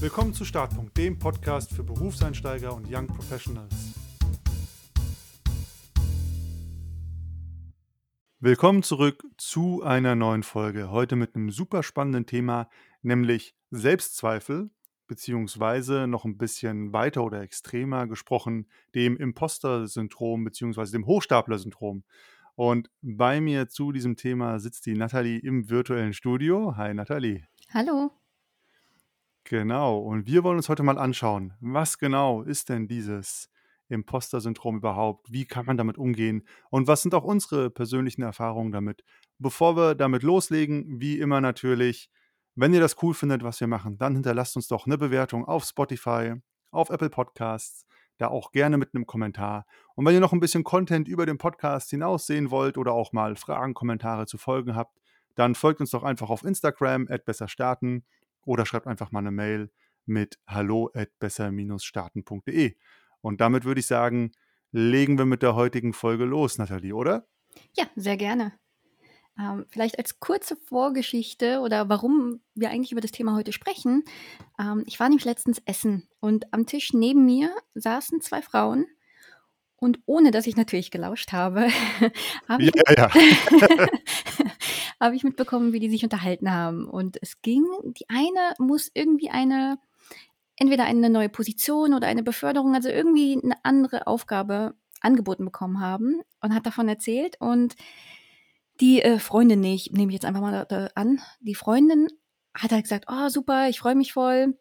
Willkommen zu Startpunkt, dem Podcast für Berufseinsteiger und Young Professionals. Willkommen zurück zu einer neuen Folge. Heute mit einem super spannenden Thema, nämlich Selbstzweifel, beziehungsweise noch ein bisschen weiter oder extremer gesprochen, dem Imposter-Syndrom, beziehungsweise dem Hochstapler-Syndrom. Und bei mir zu diesem Thema sitzt die Nathalie im virtuellen Studio. Hi Nathalie. Hallo. Genau, und wir wollen uns heute mal anschauen, was genau ist denn dieses Imposter-Syndrom überhaupt? Wie kann man damit umgehen? Und was sind auch unsere persönlichen Erfahrungen damit? Bevor wir damit loslegen, wie immer natürlich, wenn ihr das cool findet, was wir machen, dann hinterlasst uns doch eine Bewertung auf Spotify, auf Apple Podcasts, da auch gerne mit einem Kommentar. Und wenn ihr noch ein bisschen Content über den Podcast hinaus sehen wollt oder auch mal Fragen, Kommentare zu Folgen habt, dann folgt uns doch einfach auf Instagram, at besser starten oder schreibt einfach mal eine Mail mit hallo at besser-starten.de. Und damit würde ich sagen, legen wir mit der heutigen Folge los, Nathalie, oder? Ja, sehr gerne. Ähm, vielleicht als kurze Vorgeschichte oder warum wir eigentlich über das Thema heute sprechen. Ähm, ich war nämlich letztens essen und am Tisch neben mir saßen zwei Frauen. Und ohne dass ich natürlich gelauscht habe, habe ich, ja, ja. hab ich mitbekommen, wie die sich unterhalten haben. Und es ging, die eine muss irgendwie eine entweder eine neue Position oder eine Beförderung, also irgendwie eine andere Aufgabe angeboten bekommen haben und hat davon erzählt. Und die äh, Freundin, nee, ich nehme jetzt einfach mal da, an, die Freundin hat halt gesagt, oh super, ich freue mich voll,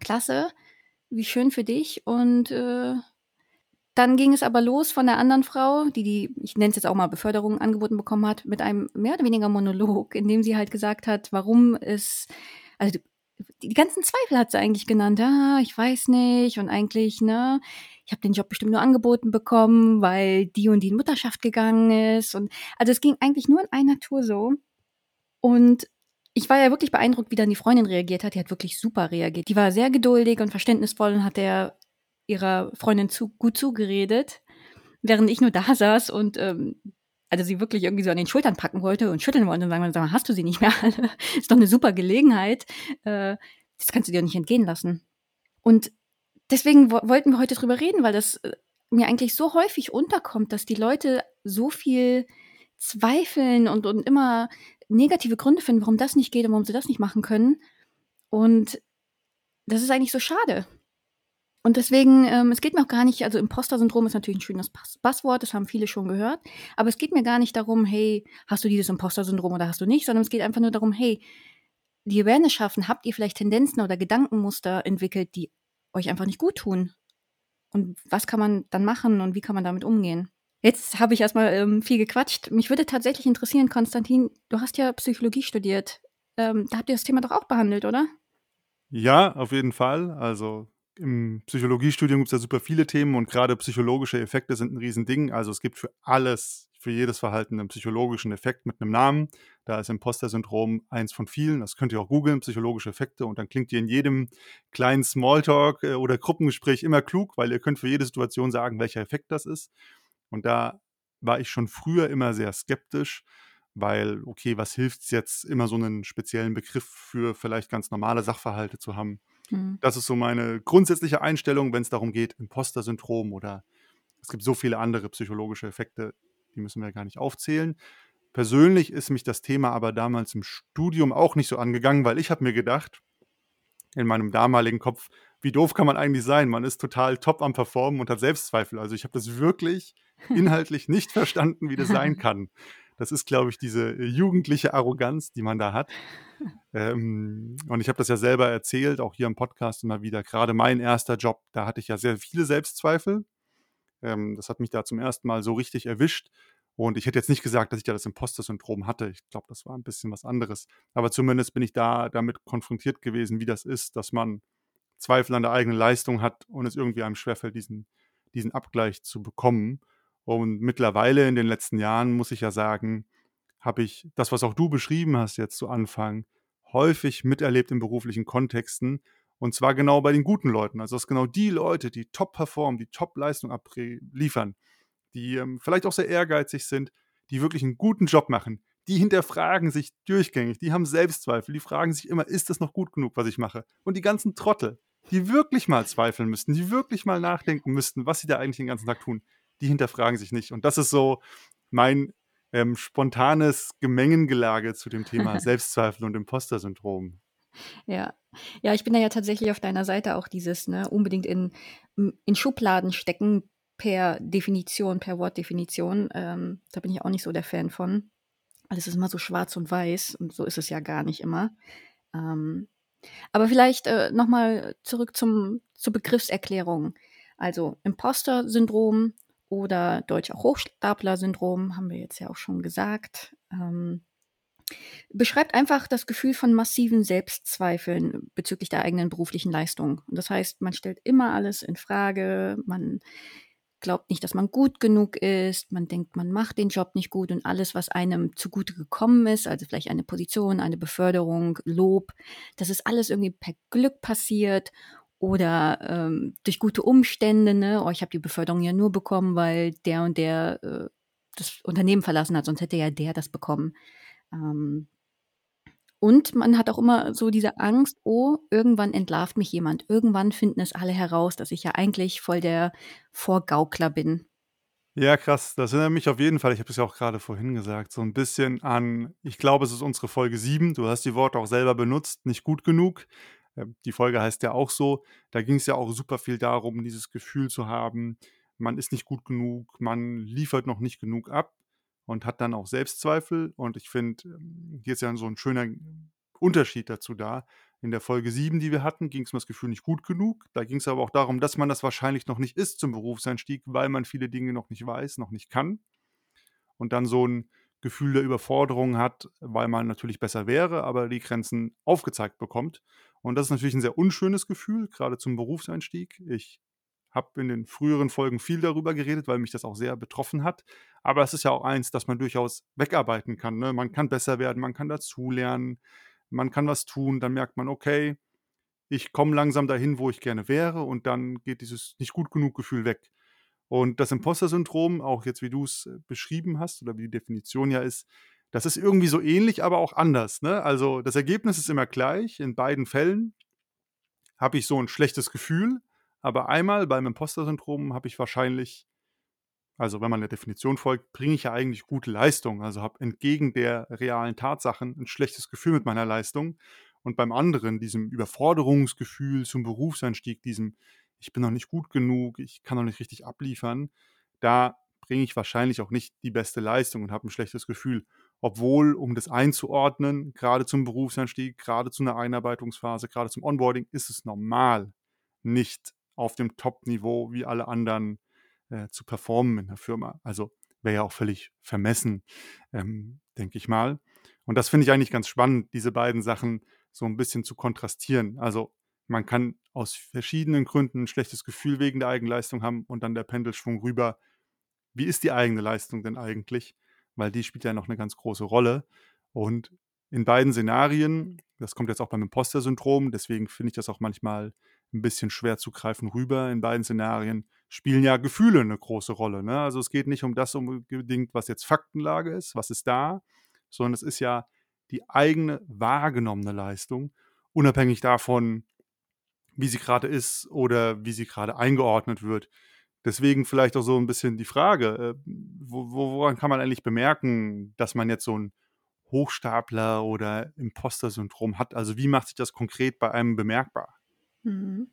klasse, wie schön für dich. Und äh, dann ging es aber los von der anderen Frau, die die, ich nenne es jetzt auch mal Beförderung angeboten bekommen hat, mit einem mehr oder weniger Monolog, in dem sie halt gesagt hat, warum es, also die, die ganzen Zweifel hat sie eigentlich genannt. Ah, ich weiß nicht und eigentlich, ne, ich habe den Job bestimmt nur angeboten bekommen, weil die und die in Mutterschaft gegangen ist. Und also es ging eigentlich nur in einer Tour so. Und ich war ja wirklich beeindruckt, wie dann die Freundin reagiert hat. Die hat wirklich super reagiert. Die war sehr geduldig und verständnisvoll und hat der ihrer Freundin zu, gut zugeredet, während ich nur da saß und ähm, also sie wirklich irgendwie so an den Schultern packen wollte und schütteln wollte und sagen, sag mal, hast du sie nicht mehr ist doch eine super Gelegenheit. Äh, das kannst du dir nicht entgehen lassen. Und deswegen wollten wir heute drüber reden, weil das äh, mir eigentlich so häufig unterkommt, dass die Leute so viel zweifeln und, und immer negative Gründe finden, warum das nicht geht und warum sie das nicht machen können. Und das ist eigentlich so schade. Und deswegen, ähm, es geht mir auch gar nicht, also Imposter-Syndrom ist natürlich ein schönes Pass Passwort, das haben viele schon gehört. Aber es geht mir gar nicht darum, hey, hast du dieses Imposter-Syndrom oder hast du nicht, sondern es geht einfach nur darum, hey, die Awareness schaffen, habt ihr vielleicht Tendenzen oder Gedankenmuster entwickelt, die euch einfach nicht gut tun? Und was kann man dann machen und wie kann man damit umgehen? Jetzt habe ich erstmal ähm, viel gequatscht. Mich würde tatsächlich interessieren, Konstantin, du hast ja Psychologie studiert. Ähm, da habt ihr das Thema doch auch behandelt, oder? Ja, auf jeden Fall. Also im Psychologiestudium gibt es ja super viele Themen und gerade psychologische Effekte sind ein Riesending. Also es gibt für alles, für jedes Verhalten einen psychologischen Effekt mit einem Namen. Da ist Imposter-Syndrom eins von vielen. Das könnt ihr auch googeln, psychologische Effekte. Und dann klingt ihr in jedem kleinen Smalltalk äh, oder Gruppengespräch immer klug, weil ihr könnt für jede Situation sagen, welcher Effekt das ist. Und da war ich schon früher immer sehr skeptisch, weil, okay, was hilft es jetzt, immer so einen speziellen Begriff für vielleicht ganz normale Sachverhalte zu haben? Mhm. Das ist so meine grundsätzliche Einstellung, wenn es darum geht, Imposter-Syndrom oder es gibt so viele andere psychologische Effekte, die müssen wir gar nicht aufzählen. Persönlich ist mich das Thema aber damals im Studium auch nicht so angegangen, weil ich habe mir gedacht, in meinem damaligen Kopf, wie doof kann man eigentlich sein? Man ist total top am Performen und hat Selbstzweifel. Also ich habe das wirklich inhaltlich nicht verstanden, wie das sein kann. Das ist, glaube ich, diese äh, jugendliche Arroganz, die man da hat. Ähm, und ich habe das ja selber erzählt, auch hier im Podcast immer wieder. Gerade mein erster Job, da hatte ich ja sehr viele Selbstzweifel. Ähm, das hat mich da zum ersten Mal so richtig erwischt. Und ich hätte jetzt nicht gesagt, dass ich da das Imposter-Syndrom hatte. Ich glaube, das war ein bisschen was anderes. Aber zumindest bin ich da damit konfrontiert gewesen, wie das ist, dass man Zweifel an der eigenen Leistung hat und es irgendwie einem schwerfällt, diesen, diesen Abgleich zu bekommen. Und mittlerweile in den letzten Jahren, muss ich ja sagen, habe ich das, was auch du beschrieben hast jetzt zu Anfang, häufig miterlebt in beruflichen Kontexten. Und zwar genau bei den guten Leuten. Also dass genau die Leute, die top performen, die Top-Leistung abliefern, die ähm, vielleicht auch sehr ehrgeizig sind, die wirklich einen guten Job machen, die hinterfragen sich durchgängig, die haben Selbstzweifel, die fragen sich immer, ist das noch gut genug, was ich mache? Und die ganzen Trottel, die wirklich mal zweifeln müssten, die wirklich mal nachdenken müssten, was sie da eigentlich den ganzen Tag tun, die hinterfragen sich nicht. Und das ist so mein ähm, spontanes Gemengengelage zu dem Thema Selbstzweifel und Imposter-Syndrom. Ja. Ja, ich bin da ja tatsächlich auf deiner Seite auch dieses, ne, unbedingt in, in Schubladen stecken per Definition, per Wortdefinition. Ähm, da bin ich auch nicht so der Fan von. Alles ist immer so schwarz und weiß und so ist es ja gar nicht immer. Ähm, aber vielleicht äh, nochmal zurück zum, zur Begriffserklärung. Also Imposter-Syndrom oder deutsch auch Hochstapler-Syndrom, haben wir jetzt ja auch schon gesagt. Ähm, beschreibt einfach das Gefühl von massiven Selbstzweifeln bezüglich der eigenen beruflichen Leistung. Und das heißt, man stellt immer alles in Frage, man glaubt nicht, dass man gut genug ist, man denkt, man macht den Job nicht gut und alles, was einem zugute gekommen ist, also vielleicht eine Position, eine Beförderung, Lob, das ist alles irgendwie per Glück passiert oder ähm, durch gute Umstände, ne? Oh, ich habe die Beförderung ja nur bekommen, weil der und der äh, das Unternehmen verlassen hat, sonst hätte ja der das bekommen. Ähm, und man hat auch immer so diese Angst, oh, irgendwann entlarvt mich jemand. Irgendwann finden es alle heraus, dass ich ja eigentlich voll der Vorgaukler bin. Ja, krass. Das erinnert mich auf jeden Fall, ich habe es ja auch gerade vorhin gesagt, so ein bisschen an, ich glaube, es ist unsere Folge 7. Du hast die Worte auch selber benutzt, nicht gut genug. Ähm, die Folge heißt ja auch so. Da ging es ja auch super viel darum, dieses Gefühl zu haben, man ist nicht gut genug, man liefert noch nicht genug ab und hat dann auch Selbstzweifel. Und ich finde, ähm, hier ist ja so ein schöner Unterschied dazu da. In der Folge 7, die wir hatten, ging es um das Gefühl nicht gut genug. Da ging es aber auch darum, dass man das wahrscheinlich noch nicht ist zum Berufseinstieg, weil man viele Dinge noch nicht weiß, noch nicht kann. Und dann so ein Gefühl der Überforderung hat, weil man natürlich besser wäre, aber die Grenzen aufgezeigt bekommt. Und das ist natürlich ein sehr unschönes Gefühl, gerade zum Berufseinstieg. Ich habe in den früheren Folgen viel darüber geredet, weil mich das auch sehr betroffen hat. Aber es ist ja auch eins, das man durchaus wegarbeiten kann. Ne? Man kann besser werden, man kann dazulernen, man kann was tun, dann merkt man, okay, ich komme langsam dahin, wo ich gerne wäre und dann geht dieses nicht gut genug Gefühl weg. Und das Imposter-Syndrom, auch jetzt wie du es äh, beschrieben hast oder wie die Definition ja ist, das ist irgendwie so ähnlich, aber auch anders. Ne? Also das Ergebnis ist immer gleich. In beiden Fällen habe ich so ein schlechtes Gefühl, aber einmal beim Imposter-Syndrom habe ich wahrscheinlich, also wenn man der Definition folgt, bringe ich ja eigentlich gute Leistung. Also habe entgegen der realen Tatsachen ein schlechtes Gefühl mit meiner Leistung. Und beim anderen, diesem Überforderungsgefühl zum Berufseinstieg, diesem, ich bin noch nicht gut genug, ich kann noch nicht richtig abliefern, da bringe ich wahrscheinlich auch nicht die beste Leistung und habe ein schlechtes Gefühl. Obwohl, um das einzuordnen, gerade zum Berufseinstieg, gerade zu einer Einarbeitungsphase, gerade zum Onboarding, ist es normal, nicht auf dem Top-Niveau wie alle anderen äh, zu performen in der Firma. Also wäre ja auch völlig vermessen, ähm, denke ich mal. Und das finde ich eigentlich ganz spannend, diese beiden Sachen so ein bisschen zu kontrastieren. Also man kann aus verschiedenen Gründen ein schlechtes Gefühl wegen der Eigenleistung haben und dann der Pendelschwung rüber. Wie ist die eigene Leistung denn eigentlich? Weil die spielt ja noch eine ganz große Rolle. Und in beiden Szenarien, das kommt jetzt auch beim Imposter-Syndrom, deswegen finde ich das auch manchmal ein bisschen schwer zu greifen rüber. In beiden Szenarien spielen ja Gefühle eine große Rolle. Ne? Also es geht nicht um das unbedingt, was jetzt Faktenlage ist, was ist da, sondern es ist ja die eigene wahrgenommene Leistung, unabhängig davon, wie sie gerade ist oder wie sie gerade eingeordnet wird. Deswegen vielleicht auch so ein bisschen die Frage, äh, woran kann man eigentlich bemerken, dass man jetzt so ein Hochstapler oder Imposter-Syndrom hat? Also wie macht sich das konkret bei einem bemerkbar? Mhm.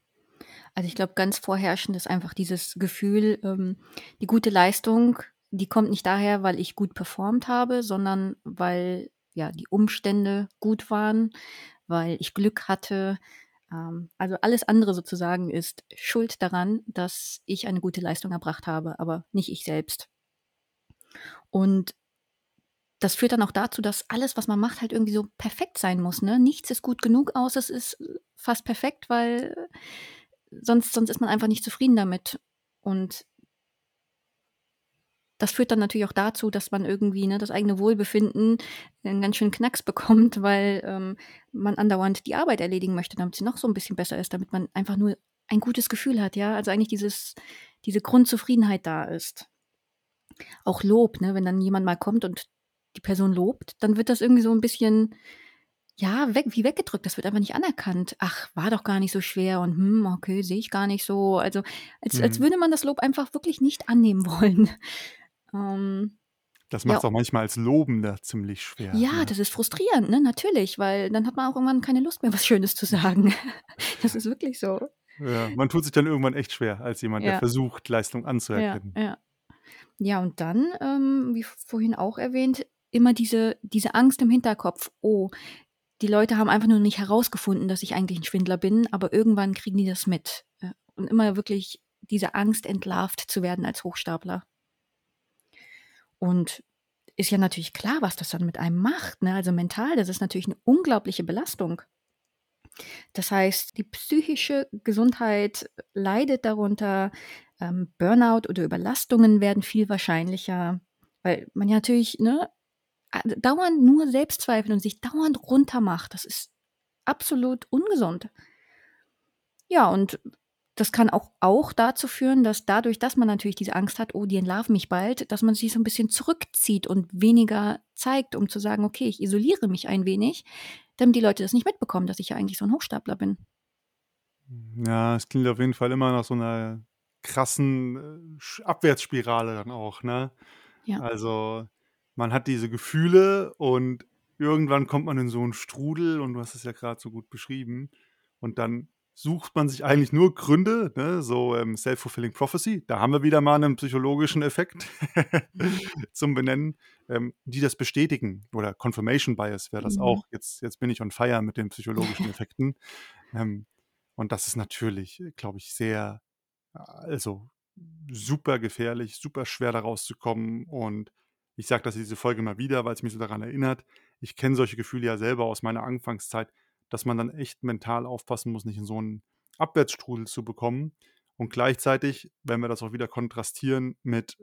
Also ich glaube, ganz vorherrschend ist einfach dieses Gefühl, ähm, die gute Leistung, die kommt nicht daher, weil ich gut performt habe, sondern weil ja die Umstände gut waren, weil ich Glück hatte. Ähm, also alles andere sozusagen ist schuld daran, dass ich eine gute Leistung erbracht habe, aber nicht ich selbst. Und das führt dann auch dazu, dass alles, was man macht, halt irgendwie so perfekt sein muss. Ne? Nichts ist gut genug aus, es ist fast perfekt, weil sonst, sonst ist man einfach nicht zufrieden damit. Und das führt dann natürlich auch dazu, dass man irgendwie ne, das eigene Wohlbefinden einen ganz schönen Knacks bekommt, weil ähm, man andauernd die Arbeit erledigen möchte, damit sie noch so ein bisschen besser ist, damit man einfach nur ein gutes Gefühl hat, ja. Also eigentlich dieses, diese Grundzufriedenheit da ist. Auch Lob, ne, wenn dann jemand mal kommt und die Person lobt, dann wird das irgendwie so ein bisschen, ja, weg, wie weggedrückt. Das wird einfach nicht anerkannt. Ach, war doch gar nicht so schwer und hm, okay, sehe ich gar nicht so. Also, als, als Mhm. würde man das Lob einfach wirklich nicht annehmen wollen. Ähm, Das ja, macht's auch manchmal als Lobender ziemlich schwer, ja, ne? das ist frustrierend, ne? Natürlich, weil dann hat man auch irgendwann keine Lust mehr, was Schönes zu sagen. Das ist wirklich so. Ja, man tut sich dann irgendwann echt schwer als jemand, der Ja, versucht, Leistung ja, anzuerkennen. ja. Ja, und dann, ähm, wie vorhin auch erwähnt, immer diese, diese Angst im Hinterkopf. Oh, die Leute haben einfach nur nicht herausgefunden, dass ich eigentlich ein Schwindler bin, aber irgendwann kriegen die das mit. Äh, Und immer wirklich diese Angst, entlarvt zu werden als Hochstapler. Und ist ja natürlich klar, was das dann mit einem macht. Ne? Also mental, das ist natürlich eine unglaubliche Belastung. Das heißt, die psychische Gesundheit leidet darunter, ähm, Burnout oder Überlastungen werden viel wahrscheinlicher, weil man ja natürlich ne, dauernd nur Selbstzweifel und sich dauernd runtermacht. Das ist absolut ungesund. Ja, und das kann auch, auch dazu führen, dass dadurch, dass man natürlich diese Angst hat, oh, die entlarven mich bald, dass man sich so ein bisschen zurückzieht und weniger zeigt, um zu sagen, okay, ich isoliere mich ein wenig, damit die Leute das nicht mitbekommen, dass ich ja eigentlich so ein Hochstapler bin. Ja, es klingt auf jeden Fall immer nach so einer krassen, äh, Abwärtsspirale dann auch, ne? Ja. Also, man hat diese Gefühle und irgendwann kommt man in so 'n Strudel und du hast es ja grad so gut beschrieben. Und dann sucht man sich eigentlich nur Gründe, ne, so, ähm, self-fulfilling prophecy, da haben wir wieder mal 'nen psychologischen Effekt zum Benennen, ähm, die das bestätigen. Oder Confirmation Bias wäre das Mhm. auch. Jetzt jetzt bin ich on fire mit den psychologischen Effekten. Ähm, und das ist natürlich, glaube ich, sehr also, super gefährlich, super schwer da rauszukommen. Und ich sage das diese Folge mal wieder, weil's mich so daran erinnert. Ich kenne solche Gefühle ja selber aus meiner Anfangszeit, dass man dann echt mental aufpassen muss, nicht in so 'n Abwärtsstrudel zu bekommen. Und gleichzeitig, wenn wir das auch wieder kontrastieren mit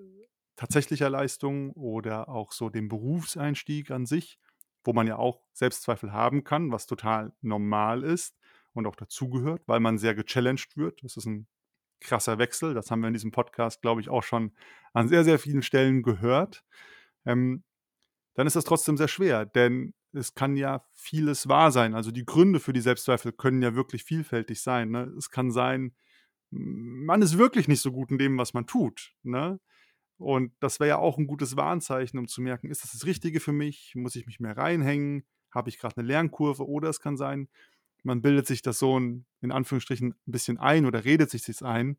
tatsächlicher Leistung oder auch so dem Berufseinstieg an sich, wo man ja auch Selbstzweifel haben kann, was total normal ist und auch dazugehört, weil man sehr gechallenged wird. Das ist 'n krasser Wechsel. Das haben wir in diesem Podcast, glaube ich, auch schon an sehr, sehr vielen Stellen gehört. Ähm, dann ist das trotzdem sehr schwer, denn es kann ja vieles wahr sein. Also, die Gründe für die Selbstzweifel können ja wirklich vielfältig sein, ne? Es kann sein, man ist wirklich nicht so gut in dem, was man tut, ne? Und das wäre ja auch 'n gutes Warnzeichen, um zu merken: „Ist das das Richtige für mich? Muss ich mich mehr reinhängen? Habe ich grad 'ne Lernkurve?“ Oder es kann sein, man bildet sich das so 'n in Anführungsstrichen 'n bisschen ein oder redet sich das ein,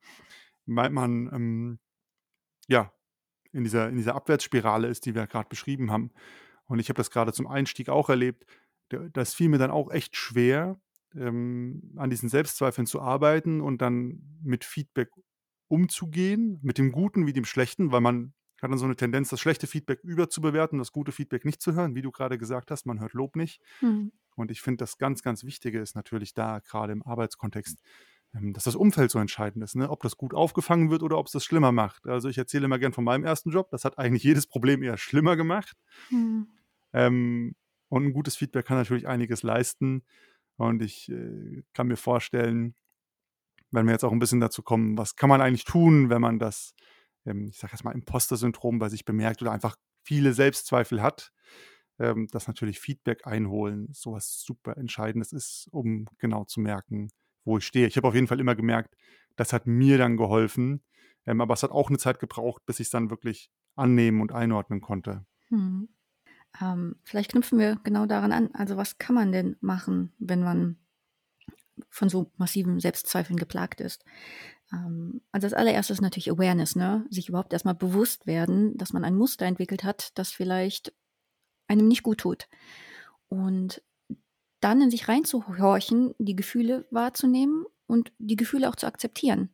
weil man, ähm, ja, in dieser in dieser Abwärtsspirale ist, die wir grad beschrieben haben. Und ich habe das grade zum Einstieg auch erlebt. Das fiel mir dann auch echt schwer, ähm, an diesen Selbstzweifeln zu arbeiten und dann mit Feedback umzugehen, mit dem Guten wie dem Schlechten, weil man hat dann so 'ne Tendenz, das schlechte Feedback überzubewerten, das gute Feedback nicht zu hören, wie du grade gesagt hast, man hört Lob nicht. Mhm. Und ich finde, das ganz, ganz Wichtige ist natürlich da, grade im Arbeitskontext, ähm, dass das Umfeld so entscheidend ist, ne? Ob das gut aufgefangen wird oder ob's das schlimmer macht. Also, ich erzähle immer gern von meinem ersten Job. Das hat eigentlich jedes Problem eher schlimmer gemacht. Mhm. Ähm, und 'n gutes Feedback kann natürlich einiges leisten. Und ich, äh, kann mir vorstellen, wenn wir jetzt auch 'n bisschen dazu kommen, was kann man eigentlich tun, wenn man das, ähm, ich sage jetzt mal, Imposter-Syndrom bei sich bemerkt oder einfach viele Selbstzweifel hat, ähm, dass natürlich Feedback einholen so was super Entscheidendes ist, um genau zu merken, wo ich stehe. Ich habe auf jeden Fall immer gemerkt, das hat mir dann geholfen, ähm, aber es hat auch 'ne Zeit gebraucht, bis ich's dann wirklich annehmen und einordnen konnte. Mhm. Ähm, vielleicht knüpfen wir genau daran an. Also, was kann man denn machen, wenn man von so massiven Selbstzweifeln geplagt ist? Ähm, also, als Allererstes natürlich Awareness, ne? Sich überhaupt erst mal bewusst werden, dass man ein Muster entwickelt hat, das vielleicht einem nicht gut tut. Und dann in sich reinzuhorchen, die Gefühle wahrzunehmen und die Gefühle auch zu akzeptieren.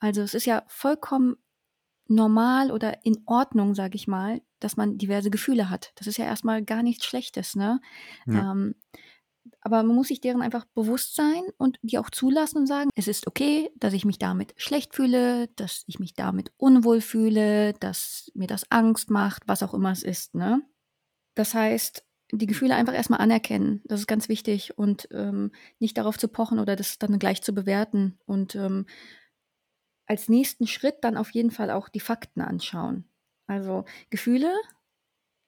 Also, es ist ja vollkommen normal oder in Ordnung, sage ich mal, dass man diverse Gefühle hat. Das ist ja erst mal gar nichts Schlechtes, ne? Ja. Ähm, aber man muss sich deren einfach bewusst sein und die auch zulassen und sagen: „Es ist okay, dass ich mich damit schlecht fühle, dass ich mich damit unwohl fühle, dass mir das Angst macht“, was auch immer es ist, ne? Das heißt, die Gefühle einfach erst mal anerkennen. Das ist ganz wichtig und, ähm, nicht darauf zu pochen oder das dann gleich zu bewerten. Und, ähm, als nächsten Schritt dann auf jeden Fall auch die Fakten anschauen. Also, Gefühle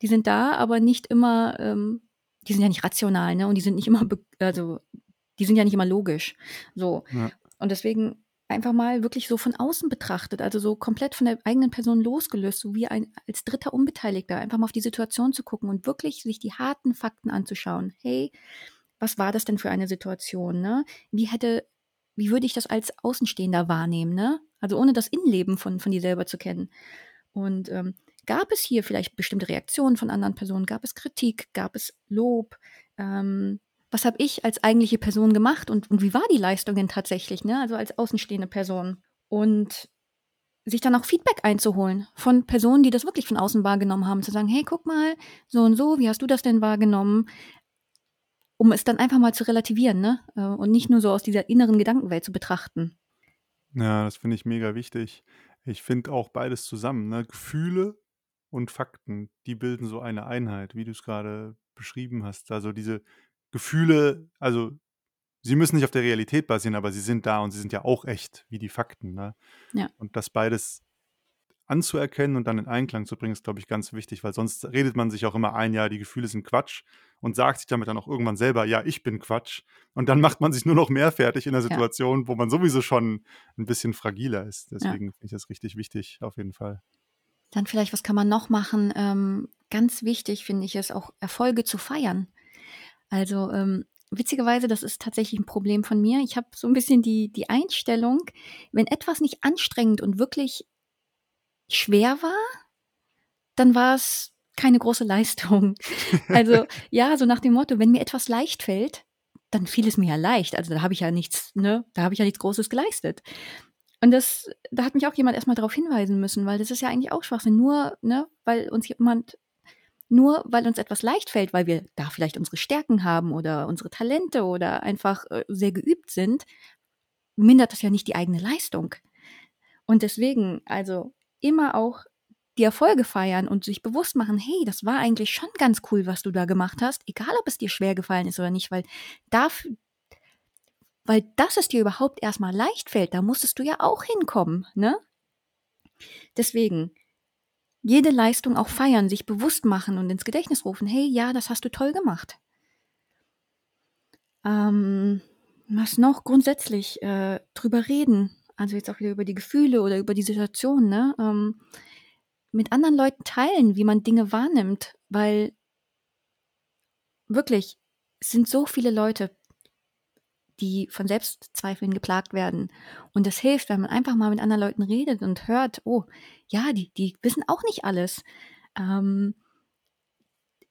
die sind da, aber nicht immer, ähm, die sind ja nicht rational, ne? Und die sind nicht immer, also die sind ja nicht immer logisch. So. Ja. Und deswegen einfach mal wirklich so von außen betrachtet, also so komplett von der eigenen Person losgelöst, so wie ein als dritter Unbeteiligter, einfach mal auf die Situation zu gucken und wirklich sich die harten Fakten anzuschauen. Hey, was war das denn für eine Situation, ne? Wie hätte wie würde ich das als Außenstehender wahrnehmen, ne? Also ohne das Innenleben von, von dir selber zu kennen. Und ähm, gab es hier vielleicht bestimmte Reaktionen von anderen Personen? Gab es Kritik? Gab es Lob? Ähm, was habe ich als eigentliche Person gemacht und, und wie war die Leistung denn tatsächlich, ne? Also als außenstehende Person. Und sich dann auch Feedback einzuholen von Personen, die das wirklich von außen wahrgenommen haben, zu sagen, hey, guck mal, so und so, wie hast du das denn wahrgenommen? um es dann einfach mal zu relativieren, ne? Äh, und nicht nur so aus dieser inneren Gedankenwelt zu betrachten. Ja, das finde ich mega wichtig. Ich finde auch beides zusammen, ne? Gefühle und Fakten, die bilden so eine Einheit, wie du es gerade beschrieben hast. Also diese Gefühle, also sie müssen nicht auf der Realität basieren, aber sie sind da und sie sind ja auch echt, wie die Fakten. Ne? Ja. Und das beides anzuerkennen und dann in Einklang zu bringen, ist, glaube ich, ganz wichtig, weil sonst redet man sich auch immer ein, ja, die Gefühle sind Quatsch und sagt sich damit dann auch irgendwann selber, ja, ich bin Quatsch. Und dann macht man sich nur noch mehr fertig in der Situation, ja. wo man sowieso schon ein bisschen fragiler ist. Deswegen ja. finde ich das richtig wichtig, auf jeden Fall. Dann vielleicht, was kann man noch machen? Ähm, ganz wichtig finde ich es auch, Erfolge zu feiern. Also ähm, witzigerweise, das ist tatsächlich ein Problem von mir. Ich habe so ein bisschen die, die Einstellung, wenn etwas nicht anstrengend und wirklich schwer war, dann war es keine große Leistung. Also ja, so nach dem Motto, wenn mir etwas leicht fällt, dann fiel es mir ja leicht. Also da habe ich ja nichts, ne, da habe ich ja nichts Großes geleistet. Und das, da hat mich auch jemand erstmal darauf hinweisen müssen, weil das ist ja eigentlich auch Schwachsinn. Nur, ne, weil uns jemand, nur weil uns etwas leicht fällt, weil wir da vielleicht unsere Stärken haben oder unsere Talente oder einfach äh, sehr geübt sind, mindert das ja nicht die eigene Leistung. Und deswegen, also immer auch die Erfolge feiern und sich bewusst machen, hey, das war eigentlich schon ganz cool, was du da gemacht hast, egal ob es dir schwer gefallen ist oder nicht, weil dafür, weil dass es dir überhaupt erstmal leicht fällt, da musstest du ja auch hinkommen, ne? Deswegen, jede Leistung auch feiern, sich bewusst machen und ins Gedächtnis rufen, hey, ja, das hast du toll gemacht. Ähm, was noch grundsätzlich äh, drüber reden, also jetzt auch wieder über die Gefühle oder über die Situation, ne? Ähm, mit anderen Leuten teilen, wie man Dinge wahrnimmt, weil wirklich es sind so viele Leute, die von Selbstzweifeln geplagt werden. Und das hilft, wenn man einfach mal mit anderen Leuten redet und hört, oh, ja, die, die wissen auch nicht alles. Ähm,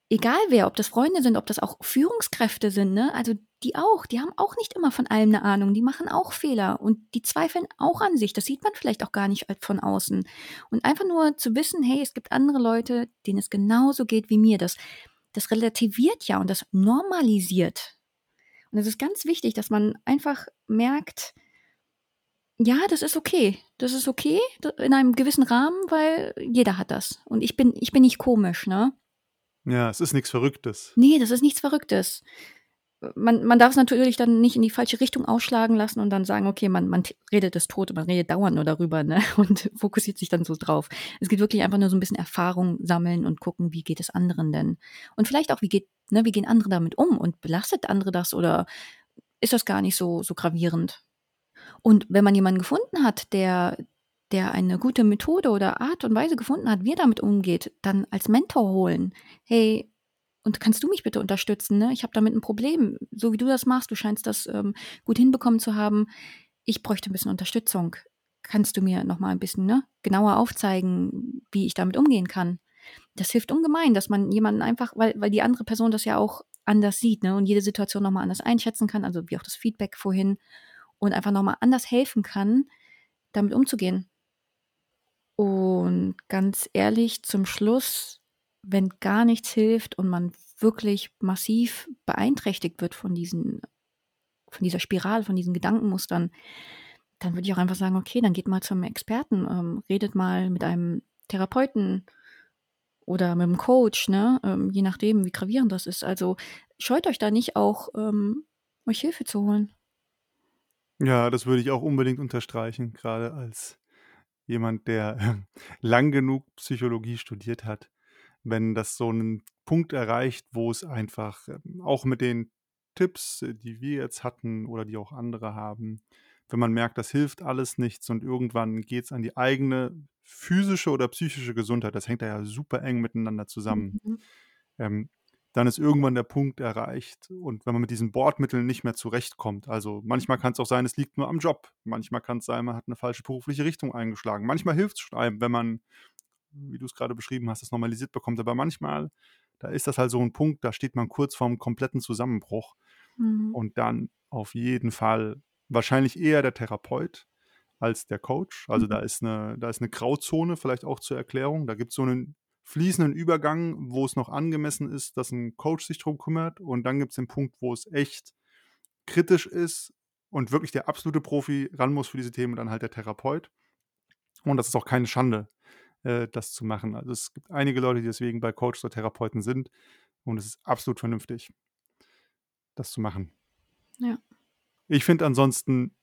egal wer, ob das Freunde sind, ob das auch Führungskräfte sind, ne? Also die auch, die haben auch nicht immer von allem eine Ahnung, die machen auch Fehler und die zweifeln auch an sich. Das sieht man vielleicht auch gar nicht von außen. Und einfach nur zu wissen, hey, es gibt andere Leute, denen es genauso geht wie mir, das, das relativiert ja und das normalisiert. Und es ist ganz wichtig, dass man einfach merkt, ja, das ist okay. Das ist okay in einem gewissen Rahmen, weil jeder hat das. Und ich bin, ich bin nicht komisch, ne? Ja, es ist nichts Verrücktes. Nee, das ist nichts Verrücktes. Man, man darf es natürlich dann nicht in die falsche Richtung ausschlagen lassen und dann sagen, okay, man, man redet das tot, man redet dauernd nur darüber ne? und fokussiert sich dann so drauf. Es geht wirklich einfach nur so ein bisschen Erfahrung sammeln und gucken, wie geht es anderen denn? Und vielleicht auch, wie geht, ne, wie gehen andere damit um und belastet andere das oder ist das gar nicht so, so gravierend? Und wenn man jemanden gefunden hat, der, der eine gute Methode oder Art und Weise gefunden hat, wie er damit umgeht, dann als Mentor holen. Hey, und kannst du mich bitte unterstützen? Ne? Ich habe damit ein Problem. So wie du das machst, du scheinst das ähm, gut hinbekommen zu haben. Ich bräuchte ein bisschen Unterstützung. Kannst du mir noch mal ein bisschen ne, genauer aufzeigen, wie ich damit umgehen kann? Das hilft ungemein, dass man jemanden einfach, weil, weil die andere Person das ja auch anders sieht ne, und jede Situation noch mal anders einschätzen kann, also wie auch das Feedback vorhin, und einfach noch mal anders helfen kann, damit umzugehen. Und ganz ehrlich, zum Schluss, wenn gar nichts hilft und man wirklich massiv beeinträchtigt wird von diesen, von dieser Spirale, von diesen Gedankenmustern, dann würde ich auch einfach sagen, okay, dann geht mal zum Experten, ähm, redet mal mit einem Therapeuten oder mit einem Coach, ne? Ähm, je nachdem, wie gravierend das ist. Also scheut euch da nicht auch, ähm, euch Hilfe zu holen. Ja, das würde ich auch unbedingt unterstreichen, gerade als jemand, der lang genug Psychologie studiert hat, wenn das so einen Punkt erreicht, wo es einfach ähm, auch mit den Tipps, äh, die wir jetzt hatten oder die auch andere haben, wenn man merkt, das hilft alles nichts und irgendwann geht es an die eigene physische oder psychische Gesundheit, das hängt da ja super eng miteinander zusammen, Mhm. ähm, dann ist irgendwann der Punkt erreicht und wenn man mit diesen Bordmitteln nicht mehr zurechtkommt, also manchmal kann es auch sein, es liegt nur am Job, manchmal kann es sein, man hat eine falsche berufliche Richtung eingeschlagen, manchmal hilft es schon einem, wenn man, wie du es gerade beschrieben hast, das normalisiert bekommt, aber manchmal, da ist das halt so ein Punkt, da steht man kurz vorm kompletten Zusammenbruch Mhm. und dann auf jeden Fall wahrscheinlich eher der Therapeut als der Coach. Also da Mhm. ist eine, da ist eine Grauzone vielleicht auch zur Erklärung. Da gibt es so einen fließenden Übergang, wo es noch angemessen ist, dass ein Coach sich drum kümmert. Und dann gibt es den Punkt, wo es echt kritisch ist und wirklich der absolute Profi ran muss für diese Themen, dann halt der Therapeut. Und das ist auch keine Schande, äh, das zu machen. Also es gibt einige Leute, die deswegen bei Coaches oder Therapeuten sind. Und es ist absolut vernünftig, das zu machen. Ja. Ich finde ansonsten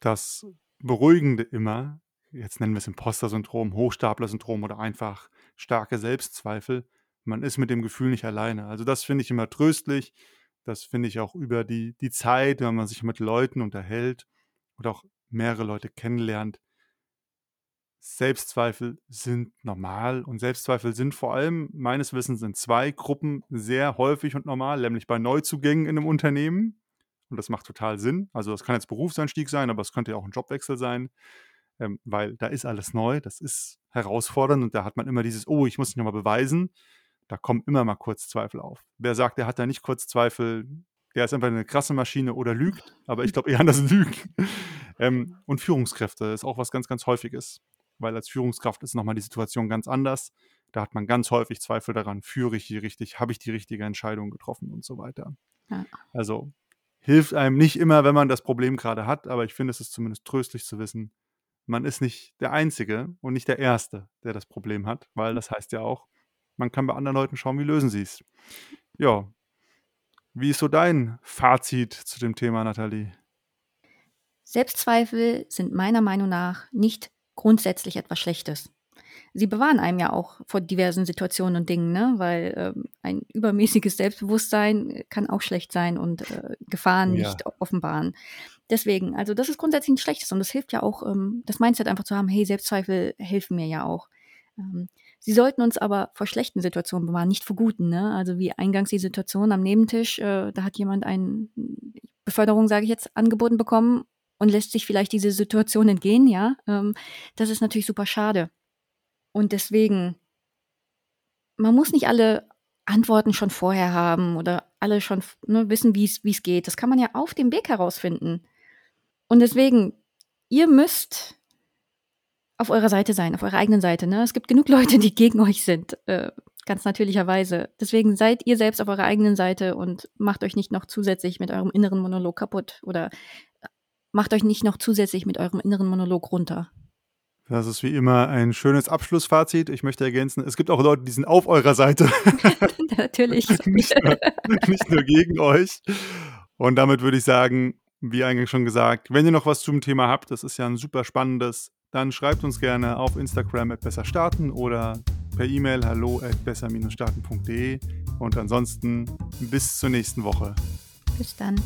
das Beruhigende immer, jetzt nennen wir es Imposter-Syndrom, Hochstapler-Syndrom oder einfach starke Selbstzweifel, man ist mit dem Gefühl nicht alleine. Also das finde ich immer tröstlich. Das finde ich auch über die, die Zeit, wenn man sich mit Leuten unterhält oder auch mehrere Leute kennenlernt. Selbstzweifel sind normal und Selbstzweifel sind vor allem meines Wissens in zwei Gruppen sehr häufig und normal, nämlich bei Neuzugängen in einem Unternehmen. Und das macht total Sinn. Also das kann jetzt Berufseinstieg sein, aber es könnte ja auch ein Jobwechsel sein, ähm, weil da ist alles neu, das ist herausfordernd und da hat man immer dieses, oh, ich muss mich nochmal beweisen. Da kommen immer mal kurz Zweifel auf. Wer sagt, der hat da nicht kurz Zweifel, der ist einfach eine krasse Maschine oder lügt, aber ich glaube eher an das Lügen. ähm, und Führungskräfte ist auch was ganz, ganz Häufiges, weil als Führungskraft ist nochmal die Situation ganz anders. Da hat man ganz häufig Zweifel daran, führe ich hier richtig, habe ich die richtige Entscheidung getroffen und so weiter. Ja. Also hilft einem nicht immer, wenn man das Problem gerade hat, aber ich finde, es ist zumindest tröstlich zu wissen, man ist nicht der Einzige und nicht der Erste, der das Problem hat, weil das heißt ja auch, man kann bei anderen Leuten schauen, wie lösen sie es. Ja. Wie ist so dein Fazit zu dem Thema, Nathalie? Selbstzweifel sind meiner Meinung nach nicht grundsätzlich etwas Schlechtes. Sie bewahren einem ja auch vor diversen Situationen und Dingen, ne? weil ähm, ein übermäßiges Selbstbewusstsein kann auch schlecht sein und äh, Gefahren Ja. nicht offenbaren. Deswegen, also das ist grundsätzlich nichts Schlechtes und das hilft ja auch, ähm, das Mindset einfach zu haben, hey, Selbstzweifel helfen mir ja auch. Ähm, sie sollten uns aber vor schlechten Situationen bewahren, nicht vor guten. Ne? Also wie eingangs die Situation am Nebentisch, äh, da hat jemand eine Beförderung, sage ich jetzt, angeboten bekommen und lässt sich vielleicht diese Situation entgehen, ja. Ähm, das ist natürlich super schade. Und deswegen, man muss nicht alle Antworten schon vorher haben oder alle schon ne, wissen, wie es geht. Das kann man ja auf dem Weg herausfinden. Und deswegen, ihr müsst auf eurer Seite sein, auf eurer eigenen Seite. Ne? Es gibt genug Leute, die gegen euch sind, äh, ganz natürlicherweise. Deswegen seid ihr selbst auf eurer eigenen Seite und macht euch nicht noch zusätzlich mit eurem inneren Monolog kaputt oder macht euch nicht noch zusätzlich mit eurem inneren Monolog runter. Das ist wie immer ein schönes Abschlussfazit. Ich möchte ergänzen, es gibt auch Leute, die sind auf eurer Seite. Natürlich. nicht, nur, nicht nur gegen euch. Und damit würde ich sagen, wie eingangs schon gesagt, wenn ihr noch was zum Thema habt, das ist ja ein super spannendes, dann schreibt uns gerne auf Instagram at besser starten oder per E-Mail hallo at besser-starten.de. Und ansonsten bis zur nächsten Woche. Bis dann.